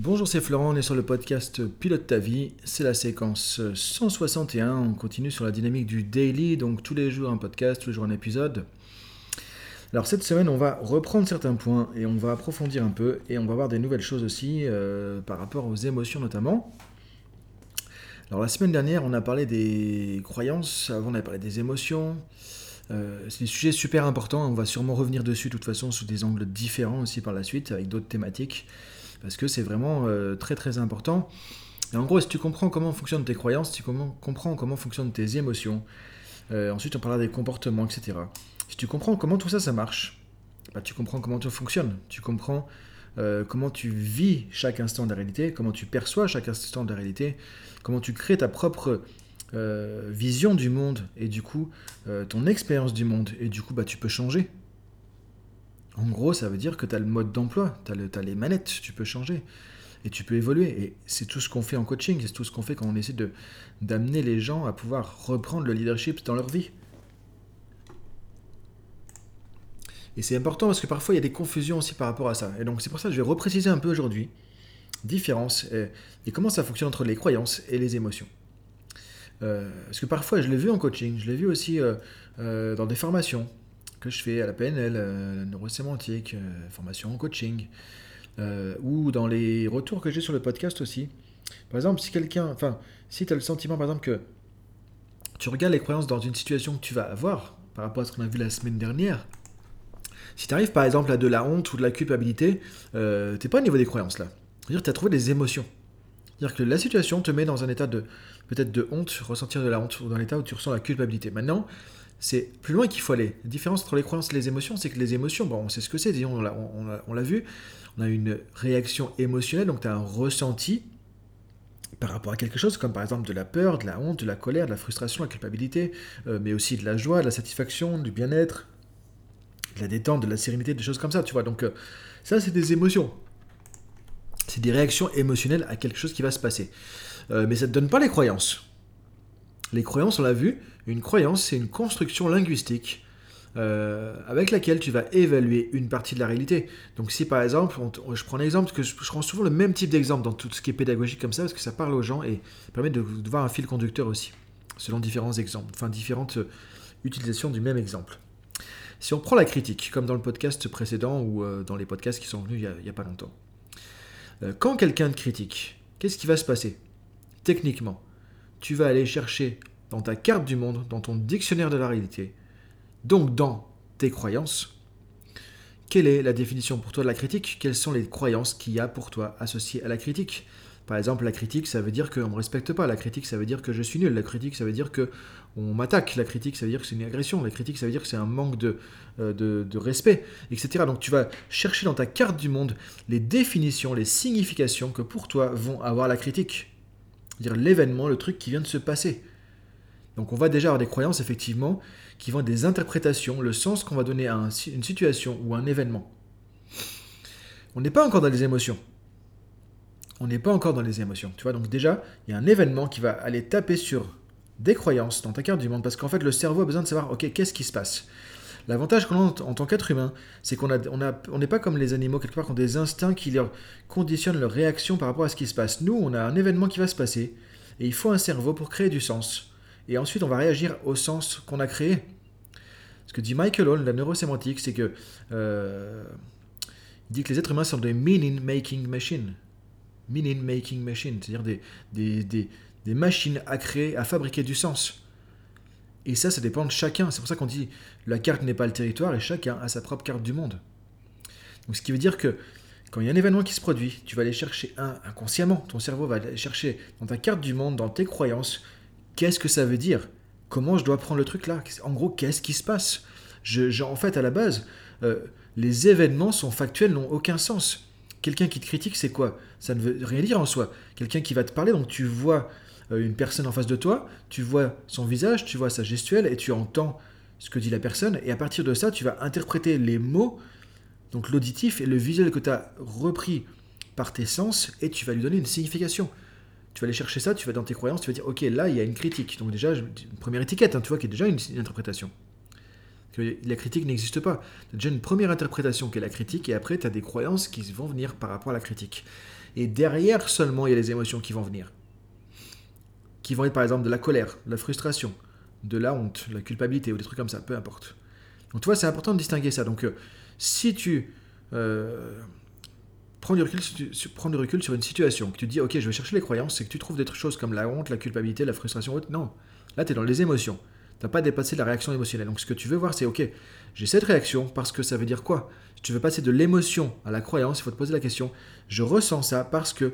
Bonjour, c'est Florent, on est sur le podcast Pilote ta vie, c'est la séquence 161, on continue sur la dynamique du daily, donc tous les jours un podcast, tous les jours un épisode. Alors cette semaine on va reprendre certains points et on va approfondir un peu et on va voir des nouvelles choses aussi euh, par rapport aux émotions notamment. Alors la semaine dernière on a parlé des croyances, avant on a parlé des émotions. Euh, c'est des sujets super importants, on va sûrement revenir dessus de toute façon sous des angles différents aussi par la suite avec d'autres thématiques parce que c'est vraiment euh, très très important. Et en gros, si tu comprends comment fonctionnent tes croyances, si tu comprends comment fonctionnent tes émotions, euh, ensuite on parlera des comportements, etc. Si tu comprends comment tout ça, ça marche, bah, tu comprends comment tout fonctionne, tu comprends euh, comment tu vis chaque instant de la réalité, comment tu perçois chaque instant de la réalité, comment tu crées ta propre vision du monde et du coup ton expérience du monde, et du coup bah, tu peux changer. En gros, ça veut dire que tu as le mode d'emploi, tu as, les manettes, tu peux changer. Et tu peux évoluer. Et c'est tout ce qu'on fait en coaching, c'est tout ce qu'on fait quand on essaie d'amener les gens à pouvoir reprendre le leadership dans leur vie. Et c'est important parce que parfois il y a des confusions aussi par rapport à ça. Et donc c'est pour ça que je vais repréciser un peu aujourd'hui différence et, comment ça fonctionne entre les croyances et les émotions. Euh, parce que parfois je l'ai vu en coaching, je l'ai vu aussi euh, euh, dans des formations que je fais à la PNL, euh, la neurosémantique, euh, formation en coaching, euh, ou dans les retours que j'ai sur le podcast aussi. Par exemple, si quelqu'un, enfin, si tu as le sentiment, par exemple, que tu regardes les croyances dans une situation que tu vas avoir, par rapport à ce qu'on a vu la semaine dernière, si tu arrives par exemple à de la honte ou de la culpabilité, euh, t'es pas au niveau des croyances là. C'est-à-dire que tu as trouvé des émotions. C'est-à-dire que la situation te met dans un état de peut-être de honte, ressentir de la honte, ou dans l'état où tu ressens la culpabilité. Maintenant, c'est plus loin qu'il faut aller. La différence entre les croyances et les émotions, c'est que les émotions, bon, on sait ce que c'est, on l'a vu, on a une réaction émotionnelle, donc tu as un ressenti par rapport à quelque chose, comme par exemple de la peur, de la honte, de la colère, de la frustration, de la culpabilité, euh, mais aussi de la joie, de la satisfaction, du bien-être, de la détente, de la sérénité, des choses comme ça, tu vois. Donc euh, ça, c'est des émotions. C'est des réactions émotionnelles à quelque chose qui va se passer. Euh, mais ça ne donne pas les croyances. Les croyances, on l'a vu, une croyance, c'est une construction linguistique euh, avec laquelle tu vas évaluer une partie de la réalité. Donc si par exemple, je prends un exemple, parce que je, prends souvent le même type d'exemple dans tout ce qui est pédagogique comme ça, parce que ça parle aux gens et permet de, voir un fil conducteur aussi, selon différents exemples, enfin différentes euh, utilisations du même exemple. Si on prend la critique, comme dans le podcast précédent ou dans les podcasts qui sont venus il n'y a, pas longtemps, quand quelqu'un te critique, qu'est-ce qui va se passer Techniquement, tu vas aller chercher dans ta carte du monde, dans ton dictionnaire de la réalité, donc dans tes croyances, quelle est la définition pour toi de la critique? Quelles sont les croyances qu'il y a pour toi associées à la critique? Par exemple, la critique, ça veut dire qu'on ne me respecte pas. La critique, ça veut dire que je suis nul. La critique, ça veut dire que on m'attaque. La critique, ça veut dire que c'est une agression. La critique, ça veut dire que c'est un manque de, euh, de, respect, etc. Donc tu vas chercher dans ta carte du monde les définitions, les significations que pour toi vont avoir la critique dire l'événement, le truc qui vient de se passer. Donc on va déjà avoir des croyances, effectivement, qui vont des interprétations, le sens qu'on va donner à une situation ou un événement. On n'est pas encore dans les émotions. On n'est pas encore dans les émotions. Tu vois, donc déjà, il y a un événement qui va aller taper sur des croyances dans ta carte du monde, parce qu'en fait, le cerveau a besoin de savoir, ok, qu'est-ce qui se passe? L'avantage qu'on a en, tant qu'être humain, c'est qu'on n'est on on pas comme les animaux, quelque part, qui ont des instincts qui leur conditionnent leur réaction par rapport à ce qui se passe. Nous, on a un événement qui va se passer, et il faut un cerveau pour créer du sens. Et ensuite, on va réagir au sens qu'on a créé. Ce que dit Michael Hall, la neurosémantique, c'est que euh, il dit que les êtres humains sont des meaning-making machines. Meaning-making machines, c'est-à-dire des, des, des, des machines à créer, à fabriquer du sens. Et ça, ça dépend de chacun. C'est pour ça qu'on dit la carte n'est pas le territoire et chacun a sa propre carte du monde. Donc ce qui veut dire que quand il y a un événement qui se produit, tu vas aller chercher un inconsciemment. Ton cerveau va aller chercher dans ta carte du monde, dans tes croyances, qu'est-ce que ça veut dire? Comment je dois prendre le truc là? En gros, qu'est-ce qui se passe? En fait, à la base, euh, les événements sont factuels, n'ont aucun sens. Quelqu'un qui te critique, c'est quoi? Ça ne veut rien dire en soi. Quelqu'un qui va te parler, donc tu vois euh, une personne en face de toi, tu vois son visage, tu vois sa gestuelle et tu entends ce que dit la personne. Et à partir de ça, tu vas interpréter les mots, donc l'auditif et le visuel que tu as repris par tes sens et tu vas lui donner une signification. Tu vas aller chercher ça, tu vas dans tes croyances, tu vas dire, ok, là, il y a une critique. Donc déjà, une première étiquette, hein, tu vois, qui est déjà une, interprétation. La critique n'existe pas. Tu as déjà une première interprétation qui est la critique, et après, tu as des croyances qui vont venir par rapport à la critique. Et derrière seulement, il y a les émotions qui vont venir. Qui vont être par exemple de la colère, de la frustration, de la honte, de la culpabilité ou des trucs comme ça, peu importe. Donc tu vois, c'est important de distinguer ça. Donc euh, si tu euh, prends, du recul, sur une situation, que tu dis, ok, je vais chercher les croyances, c'est que tu trouves des choses comme la honte, la culpabilité, la frustration, non. Là, tu es dans les émotions. Tu n'as pas dépassé la réaction émotionnelle. Donc ce que tu veux voir, c'est, ok, j'ai cette réaction parce que ça veut dire quoi? Si tu veux passer de l'émotion à la croyance, il faut te poser la question, je ressens ça parce que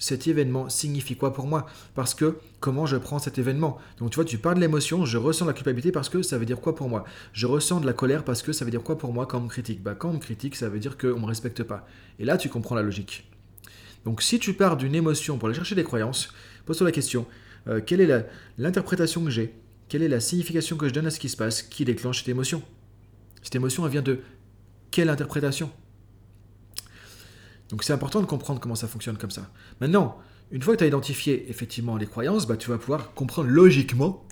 cet événement signifie quoi pour moi? Parce que comment je prends cet événement? Donc tu vois, tu parles de l'émotion, je ressens la culpabilité parce que ça veut dire quoi pour moi? Je ressens de la colère parce que ça veut dire quoi pour moi quand on me critique? Bah quand on me critique, ça veut dire qu'on ne me respecte pas. Et là, tu comprends la logique. Donc si tu pars d'une émotion pour aller chercher des croyances, pose-toi la question, euh, quelle est l'interprétation que j'ai Quelle est la signification que je donne à ce qui se passe? Qui déclenche cette émotion? Cette émotion, elle vient de quelle interprétation? Donc c'est important de comprendre comment ça fonctionne comme ça. Maintenant, une fois que tu as identifié effectivement les croyances, bah, tu vas pouvoir comprendre logiquement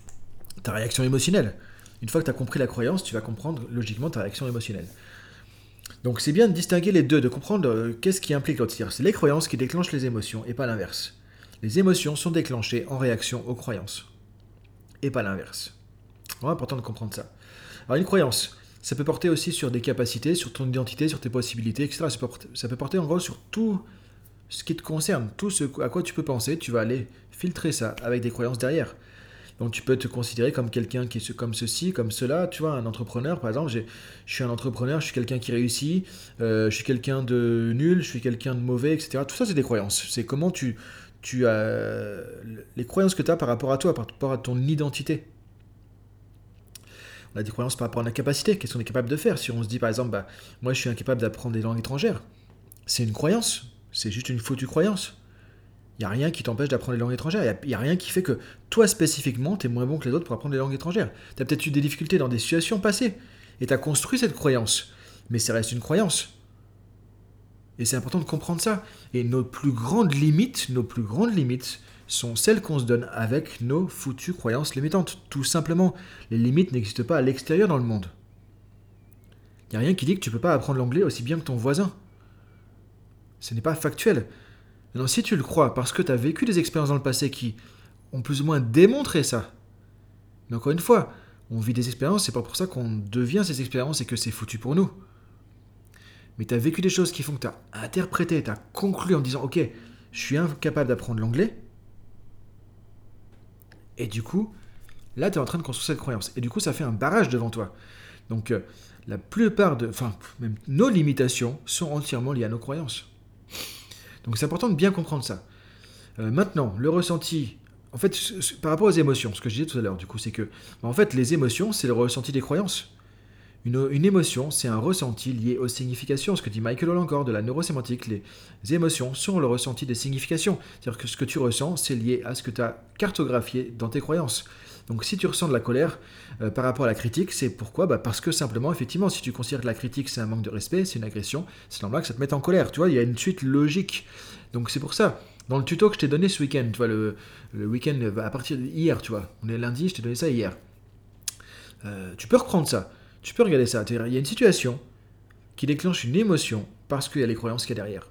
ta réaction émotionnelle. Une fois que tu as compris la croyance, tu vas comprendre logiquement ta réaction émotionnelle. Donc c'est bien de distinguer les deux, de comprendre euh, qu'est-ce qui implique l'autre. C'est les croyances qui déclenchent les émotions et pas l'inverse. Les émotions sont déclenchées en réaction aux croyances et pas l'inverse. Vraiment important de comprendre ça. Alors une croyance, ça peut porter aussi sur des capacités, sur ton identité, sur tes possibilités, etc. Ça peut porter, en gros sur tout ce qui te concerne, tout ce à quoi tu peux penser. Tu vas aller filtrer ça avec des croyances derrière. Donc tu peux te considérer comme quelqu'un qui est comme ceci, comme cela. Tu vois, un entrepreneur, par exemple, je suis un entrepreneur, je suis quelqu'un qui réussit, euh, je suis quelqu'un de nul, je suis quelqu'un de mauvais, etc. Tout ça, c'est des croyances. C'est comment tu, tu as les croyances que tu as par rapport à toi, par rapport à ton identité on a des croyances par rapport à la capacité, qu'est-ce qu'on est capable de faire. Si on se dit par exemple, bah, moi je suis incapable d'apprendre des langues étrangères, c'est une croyance, c'est juste une foutue croyance. Il n'y a rien qui t'empêche d'apprendre des langues étrangères. Il n'y a, rien qui fait que toi spécifiquement, tu es moins bon que les autres pour apprendre des langues étrangères. Tu as peut-être eu des difficultés dans des situations passées et tu as construit cette croyance. Mais ça reste une croyance. Et c'est important de comprendre ça. Et nos plus grandes limites, nos plus grandes limites, sont celles qu'on se donne avec nos foutues croyances limitantes. Tout simplement, les limites n'existent pas à l'extérieur dans le monde. Il n'y a rien qui dit que tu peux pas apprendre l'anglais aussi bien que ton voisin. Ce n'est pas factuel. Non, si tu le crois, parce que tu as vécu des expériences dans le passé qui ont plus ou moins démontré ça. Mais encore une fois, on vit des expériences, c'est pas pour ça qu'on devient ces expériences et que c'est foutu pour nous. Mais tu as vécu des choses qui font que tu as interprété, tu as conclu en disant Ok, je suis incapable d'apprendre l'anglais, et du coup, là, tu es en train de construire cette croyance. Et du coup, ça fait un barrage devant toi. Donc, euh, la plupart de. Enfin, même nos limitations sont entièrement liées à nos croyances. Donc, c'est important de bien comprendre ça. Euh, maintenant, le ressenti. En fait, par rapport aux émotions, ce que je disais tout à l'heure, du coup, c'est que. Bah, en fait, les émotions, c'est le ressenti des croyances. Une, émotion, c'est un ressenti lié aux significations. Ce que dit Michael Hall de la neurosémantique, les émotions sont le ressenti des significations. C'est-à-dire que ce que tu ressens, c'est lié à ce que tu as cartographié dans tes croyances. Donc si tu ressens de la colère euh, par rapport à la critique, c'est pourquoi? Bah Parce que simplement, effectivement, si tu considères que la critique c'est un manque de respect, c'est une agression, c'est normal que ça te mette en colère. Tu vois, il y a une suite logique. Donc c'est pour ça. Dans le tuto que je t'ai donné ce week-end, tu vois, le, le week-end à partir d'hier, tu vois, on est lundi, je t'ai donné ça hier. Euh, tu peux reprendre ça. Tu peux regarder ça. Il y a une situation qui déclenche une émotion parce qu'il y a les croyances qu'il y a derrière.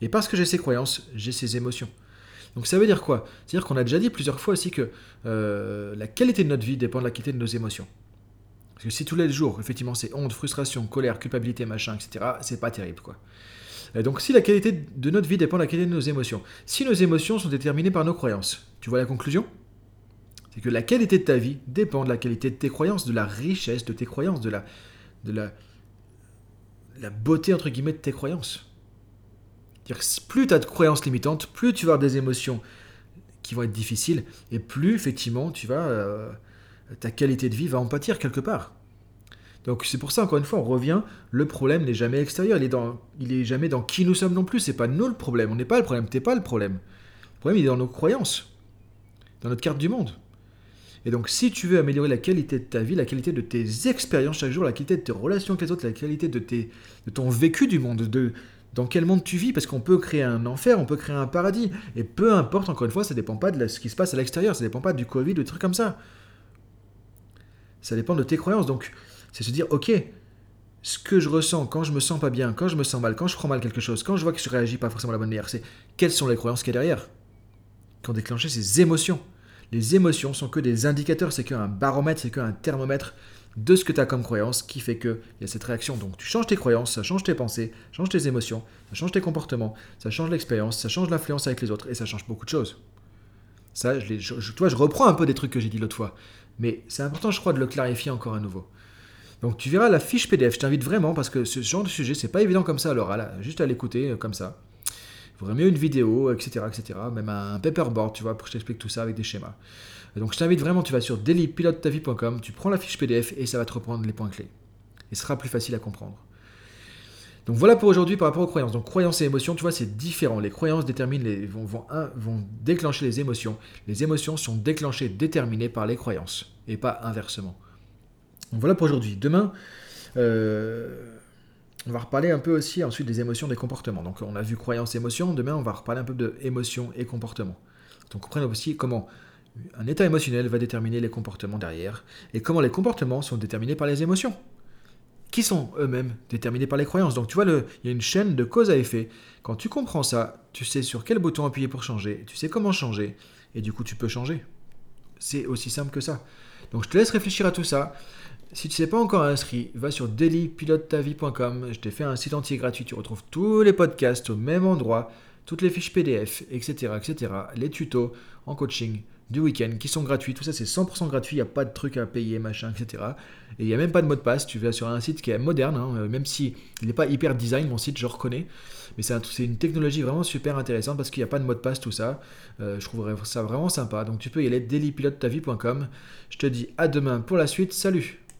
Et parce que j'ai ces croyances, j'ai ces émotions. Donc ça veut dire quoi? C'est-à-dire qu'on a déjà dit plusieurs fois aussi que euh, la qualité de notre vie dépend de la qualité de nos émotions. Parce que si tous les jours, effectivement, c'est honte, frustration, colère, culpabilité, machin, etc., c'est pas terrible, quoi. donc si la qualité de notre vie dépend de la qualité de nos émotions, si nos émotions sont déterminées par nos croyances, tu vois la conclusion? C'est que la qualité de ta vie dépend de la qualité de tes croyances, de la richesse de tes croyances, de la, de la, la beauté, entre guillemets, de tes croyances. -dire que plus tu as de croyances limitantes, plus tu vas avoir des émotions qui vont être difficiles, et plus, effectivement, tu vas, euh, ta qualité de vie va en pâtir quelque part. Donc c'est pour ça, encore une fois, on revient, le problème n'est jamais extérieur, il est, dans, il est jamais dans qui nous sommes non plus, c'est pas nous le problème, on n'est pas le problème, t'es pas le problème. Le problème, il est dans nos croyances, dans notre carte du monde. Et donc, si tu veux améliorer la qualité de ta vie, la qualité de tes expériences chaque jour, la qualité de tes relations avec les autres, la qualité de, tes, de ton vécu du monde, de dans quel monde tu vis, parce qu'on peut créer un enfer, on peut créer un paradis. Et peu importe, encore une fois, ça dépend pas de ce qui se passe à l'extérieur, ça dépend pas du Covid des trucs comme ça. Ça dépend de tes croyances. Donc, c'est se dire, ok, ce que je ressens quand je me sens pas bien, quand je me sens mal, quand je prends mal quelque chose, quand je vois que je réagis pas forcément de la bonne manière, c'est quelles sont les croyances qu'il y a derrière qui ont déclenché ces émotions. Les émotions sont que des indicateurs, c'est qu'un baromètre, c'est qu'un thermomètre de ce que tu as comme croyance qui fait qu'il y a cette réaction. Donc tu changes tes croyances, ça change tes pensées, ça change tes émotions, ça change tes comportements, ça change l'expérience, ça change l'influence avec les autres et ça change beaucoup de choses. Ça, je, je, toi, je reprends un peu des trucs que j'ai dit l'autre fois, mais c'est important, je crois, de le clarifier encore à nouveau. Donc tu verras la fiche PDF, je t'invite vraiment parce que ce genre de sujet, c'est pas évident comme ça à l'oral, juste à l'écouter euh, comme ça. Il faudrait mieux une vidéo, etc., etc., même un paperboard, tu vois, pour que je t'explique tout ça avec des schémas. Donc je t'invite vraiment, tu vas sur dailypilotetavie.com, tu prends la fiche PDF et ça va te reprendre les points clés. Et ce sera plus facile à comprendre. Donc voilà pour aujourd'hui par rapport aux croyances. Donc croyances et émotions, tu vois, c'est différent. Les croyances déterminent les, vont, vont, vont, déclencher les émotions. Les émotions sont déclenchées, déterminées par les croyances, et pas inversement. Donc voilà pour aujourd'hui. Demain, euh, on va reparler un peu aussi ensuite des émotions, des comportements. Donc on a vu croyances et émotions. Demain, on va reparler un peu de émotions et comportements. Donc on comprenne aussi comment un état émotionnel va déterminer les comportements derrière, et comment les comportements sont déterminés par les émotions, qui sont eux-mêmes déterminés par les croyances? Donc tu vois, il y a une chaîne de cause à effet. Quand tu comprends ça, tu sais sur quel bouton appuyer pour changer, tu sais comment changer, et du coup tu peux changer. C'est aussi simple que ça. Donc je te laisse réfléchir à tout ça. Si tu ne sais pas encore inscrit, va sur dailypilotetavie.com. Je t'ai fait un site entier gratuit. Tu retrouves tous les podcasts au même endroit, toutes les fiches PDF, etc., etc., les tutos en coaching, du week-end qui sont gratuits. Tout ça, c'est 100% gratuit. Il n'y a pas de truc à payer, machin, etc. Et il n'y a même pas de mot de passe. Tu vas sur un site qui est moderne, hein, euh, même si il n'est pas hyper design, mon site, je reconnais. Mais c'est une technologie vraiment super intéressante parce qu'il n'y a pas de mot de passe, tout ça. Euh, je trouverais ça vraiment sympa. Donc tu peux y aller dailypilotetavie.com. Je te dis à demain pour la suite. Salut